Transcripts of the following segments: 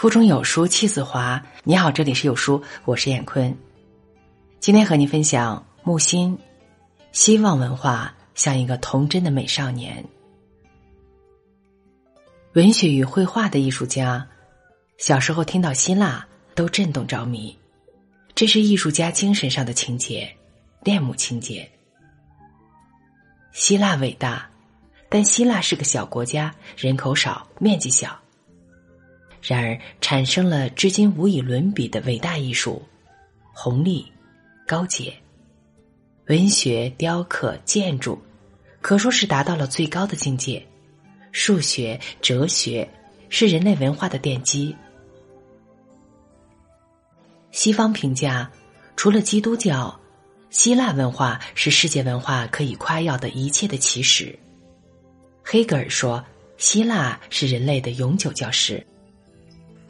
腹中有书气自华。你好，这里是有书，我是闫坤。今天和你分享木心，希望文化像一个童真的美少年。文学与绘画的艺术家，小时候听到希腊都震动着迷，这是艺术家精神上的情节，恋母情节。希腊伟大，但希腊是个小国家，人口少，面积小。然而，产生了至今无以伦比的伟大艺术，红利、高洁，文学、雕刻、建筑，可说是达到了最高的境界。数学、哲学是人类文化的奠基。西方评价，除了基督教，希腊文化是世界文化可以夸耀的一切的起始。黑格尔说，希腊是人类的永久教师。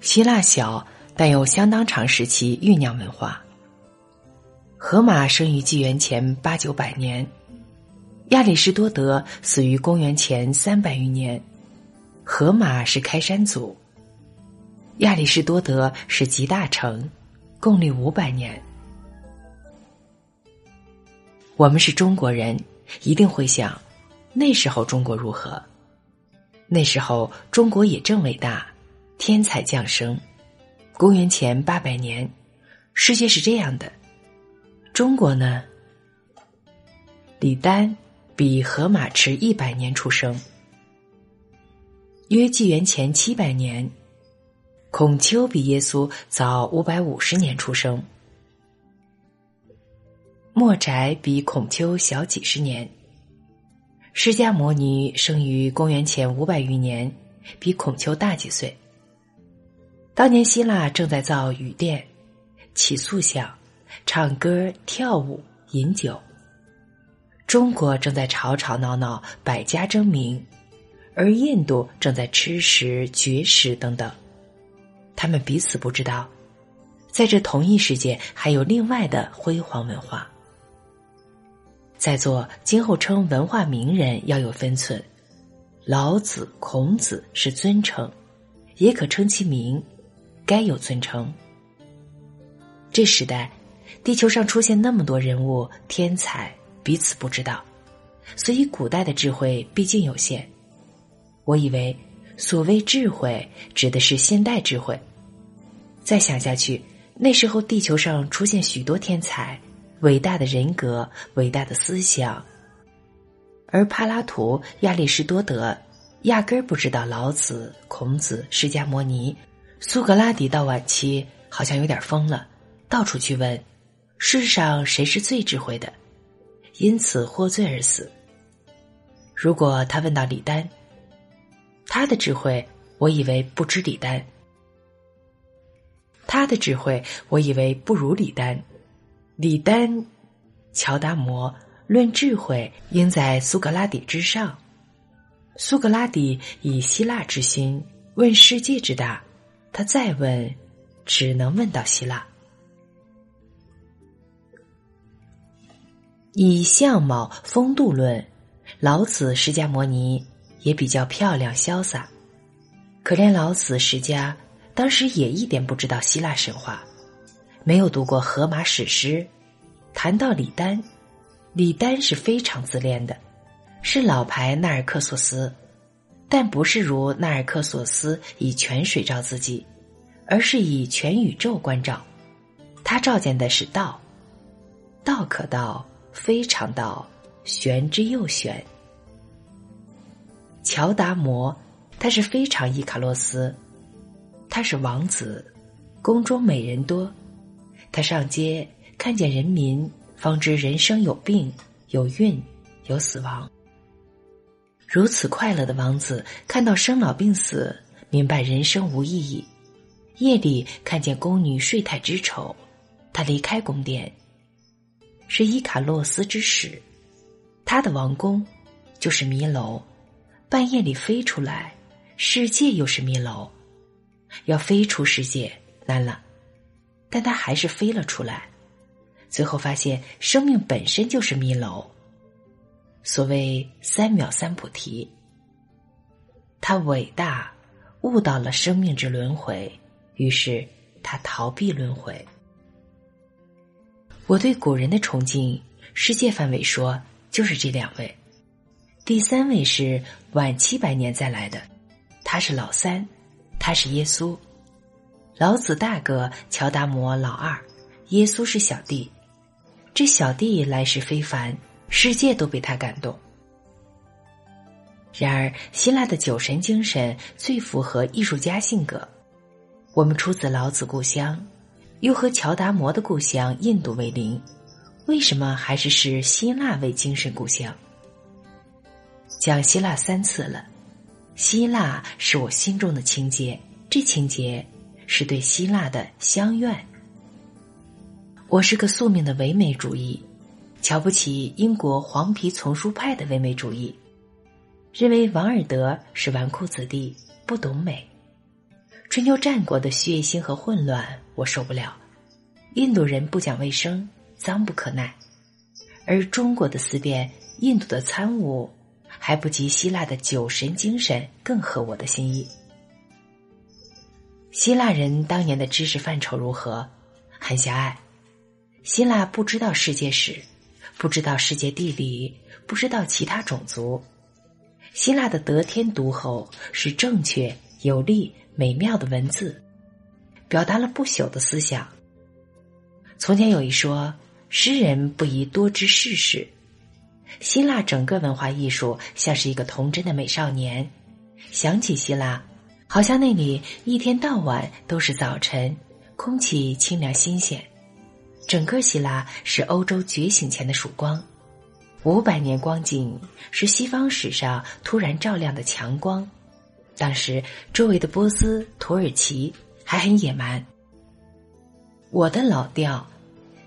希腊小，但有相当长时期酝酿文化。荷马生于纪元前八九百年，亚里士多德死于公元前三百余年。荷马是开山祖，亚里士多德是集大成，共历五百年。我们是中国人，一定会想，那时候中国如何？那时候中国也正伟大。天才降生，公元前八百年，世界是这样的。中国呢？李丹比荷马迟一百年出生，约纪元前七百年；孔丘比耶稣早五百五十年出生，莫宅比孔丘小几十年；释迦牟尼生于公元前五百余年，比孔丘大几岁。当年希腊正在造雨殿、起塑像、唱歌、跳舞、饮酒；中国正在吵吵闹闹、百家争鸣，而印度正在吃食、绝食等等。他们彼此不知道，在这同一世界还有另外的辉煌文化。在座今后称文化名人要有分寸，老子、孔子是尊称，也可称其名。该有尊称。这时代，地球上出现那么多人物天才，彼此不知道，所以古代的智慧毕竟有限。我以为，所谓智慧指的是现代智慧。再想下去，那时候地球上出现许多天才，伟大的人格，伟大的思想，而柏拉图、亚里士多德压根儿不知道老子、孔子、释迦摩尼。苏格拉底到晚期好像有点疯了，到处去问世上谁是最智慧的，因此获罪而死。如果他问到李丹，他的智慧，我以为不知李丹；他的智慧，我以为不如李丹。李丹、乔达摩论智慧，应在苏格拉底之上。苏格拉底以希腊之心问世界之大。他再问，只能问到希腊。以相貌风度论，老子、释迦摩尼也比较漂亮潇洒。可怜老子、释迦当时也一点不知道希腊神话，没有读过荷马史诗。谈到李丹，李丹是非常自恋的，是老牌纳尔克索斯。但不是如纳尔克索斯以泉水照自己，而是以全宇宙关照。他照见的是道，道可道，非常道，玄之又玄。乔达摩，他是非常伊卡洛斯，他是王子，宫中美人多。他上街看见人民，方知人生有病，有孕，有死亡。如此快乐的王子，看到生老病死，明白人生无意义。夜里看见宫女睡态之丑，他离开宫殿。是伊卡洛斯之使，他的王宫就是迷楼，半夜里飞出来，世界又是迷楼，要飞出世界难了，但他还是飞了出来。最后发现，生命本身就是迷楼。所谓三藐三菩提，他伟大，悟到了生命之轮回，于是他逃避轮回。我对古人的崇敬，世界范围说就是这两位。第三位是晚七百年再来的，他是老三，他是耶稣。老子大哥，乔达摩老二，耶稣是小弟。这小弟来世非凡，世界都被他感动。然而，希腊的酒神精神最符合艺术家性格。我们出自老子故乡，又和乔达摩的故乡印度为邻，为什么还是视希腊为精神故乡？讲希腊三次了，希腊是我心中的情节，这情节是对希腊的相愿。我是个宿命的唯美主义，瞧不起英国黄皮丛书派的唯美主义，认为王尔德是纨绔子弟，不懂美。春秋战国的血腥和混乱，我受不了。印度人不讲卫生，脏不可耐，而中国的思辨，印度的参悟。还不及希腊的酒神精神更合我的心意。希腊人当年的知识范畴如何？很狭隘。希腊不知道世界史，不知道世界地理，不知道其他种族。希腊的得天独厚是正确、有力、美妙的文字，表达了不朽的思想。从前有一说，诗人不宜多知世事。希腊整个文化艺术像是一个童真的美少年，想起希腊，好像那里一天到晚都是早晨，空气清凉新鲜。整个希腊是欧洲觉醒前的曙光，五百年光景是西方史上突然照亮的强光。当时周围的波斯、土耳其还很野蛮。我的老调，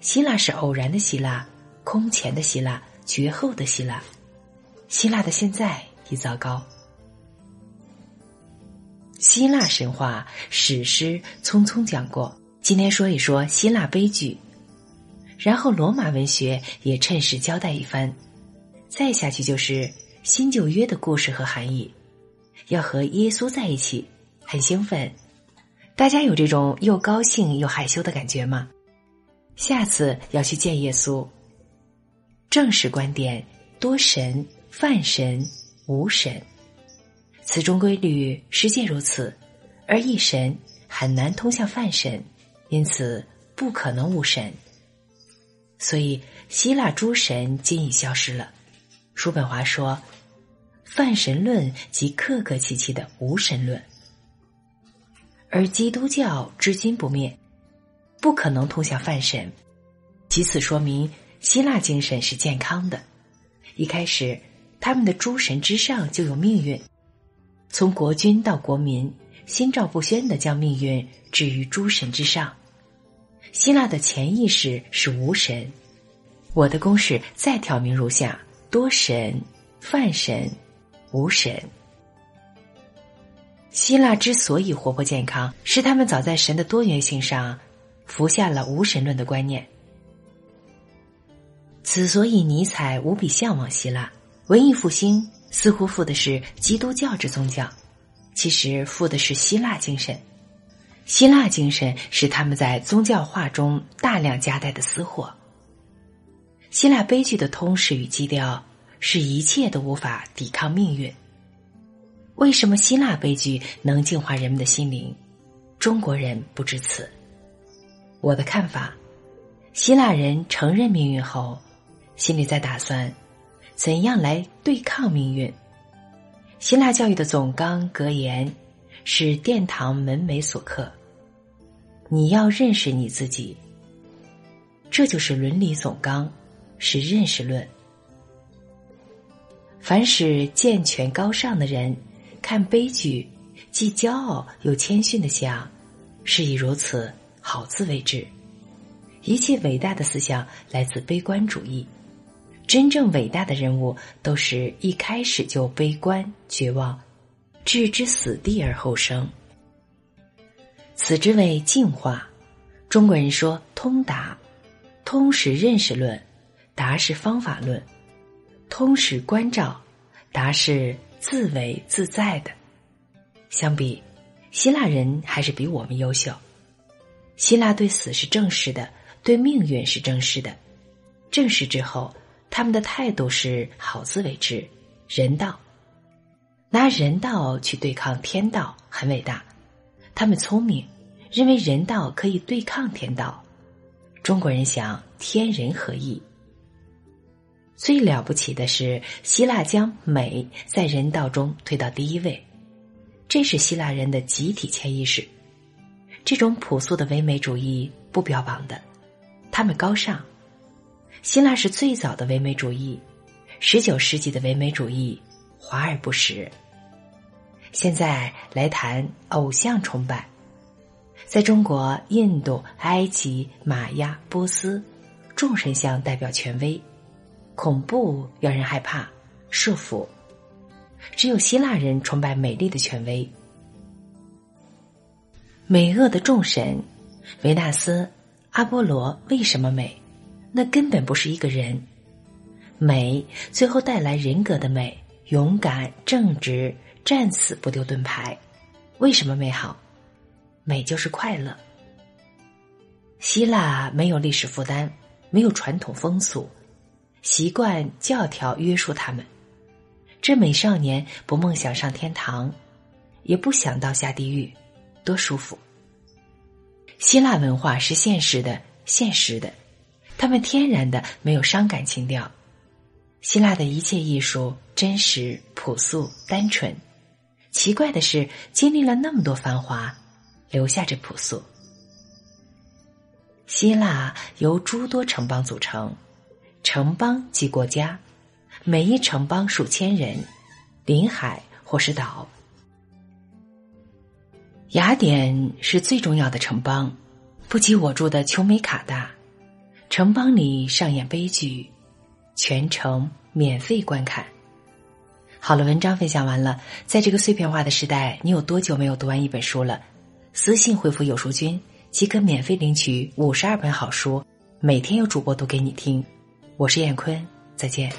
希腊是偶然的希腊，空前的希腊。绝后的希腊，希腊的现在已糟糕。希腊神话史诗匆匆讲过，今天说一说希腊悲剧，然后罗马文学也趁势交代一番，再下去就是新旧约的故事和含义。要和耶稣在一起，很兴奋。大家有这种又高兴又害羞的感觉吗？下次要去见耶稣。正史观点：多神、泛神、无神。此中规律，世界如此。而一神很难通向泛神，因此不可能无神。所以希腊诸神今已消失了。叔本华说：“泛神论即客客气气的无神论。”而基督教至今不灭，不可能通向泛神。其此说明。希腊精神是健康的，一开始，他们的诸神之上就有命运，从国君到国民，心照不宣的将命运置于诸神之上。希腊的潜意识是无神。我的公式再挑明如下：多神、泛神、无神。希腊之所以活泼健康，是他们早在神的多元性上服下了无神论的观念。此所以尼采无比向往希腊文艺复兴，似乎负的是基督教之宗教，其实负的是希腊精神。希腊精神是他们在宗教化中大量夹带的私货。希腊悲剧的通史与基调是一切都无法抵抗命运。为什么希腊悲剧能净化人们的心灵？中国人不知此。我的看法：希腊人承认命运后。心里在打算，怎样来对抗命运？希腊教育的总纲格言是殿堂门楣所刻。你要认识你自己，这就是伦理总纲，是认识论。凡是健全高尚的人，看悲剧，既骄傲又谦逊的想，是以如此好自为之。一切伟大的思想来自悲观主义。真正伟大的人物都是一开始就悲观绝望，置之死地而后生。此之谓进化。中国人说通达，通是认识论，达是方法论，通是关照，达是自为自在的。相比，希腊人还是比我们优秀。希腊对死是正视的，对命运是正视的。正视之后，他们的态度是好自为之，人道。拿人道去对抗天道，很伟大。他们聪明，认为人道可以对抗天道。中国人想天人合一。最了不起的是，希腊将美在人道中推到第一位，这是希腊人的集体潜意识。这种朴素的唯美主义不标榜的，他们高尚。希腊是最早的唯美主义，十九世纪的唯美主义华而不实。现在来谈偶像崇拜，在中国、印度、埃及、玛雅、波斯，众神像代表权威。恐怖让人害怕，束缚。只有希腊人崇拜美丽的权威。美恶的众神，维纳斯、阿波罗为什么美？那根本不是一个人。美最后带来人格的美，勇敢、正直，战死不丢盾牌。为什么美好？美就是快乐。希腊没有历史负担，没有传统风俗。习惯教条约束他们，这美少年不梦想上天堂，也不想到下地狱，多舒服。希腊文化是现实的，现实的，他们天然的没有伤感情调。希腊的一切艺术真实、朴素、单纯。奇怪的是，经历了那么多繁华，留下这朴素。希腊由诸多城邦组成。城邦即国家，每一城邦数千人，临海或是岛。雅典是最重要的城邦，不及我住的丘美卡大。城邦里上演悲剧，全程免费观看。好了，文章分享完了。在这个碎片化的时代，你有多久没有读完一本书了？私信回复“有书君”即可免费领取五十二本好书，每天有主播读给你听。我是燕坤，再见。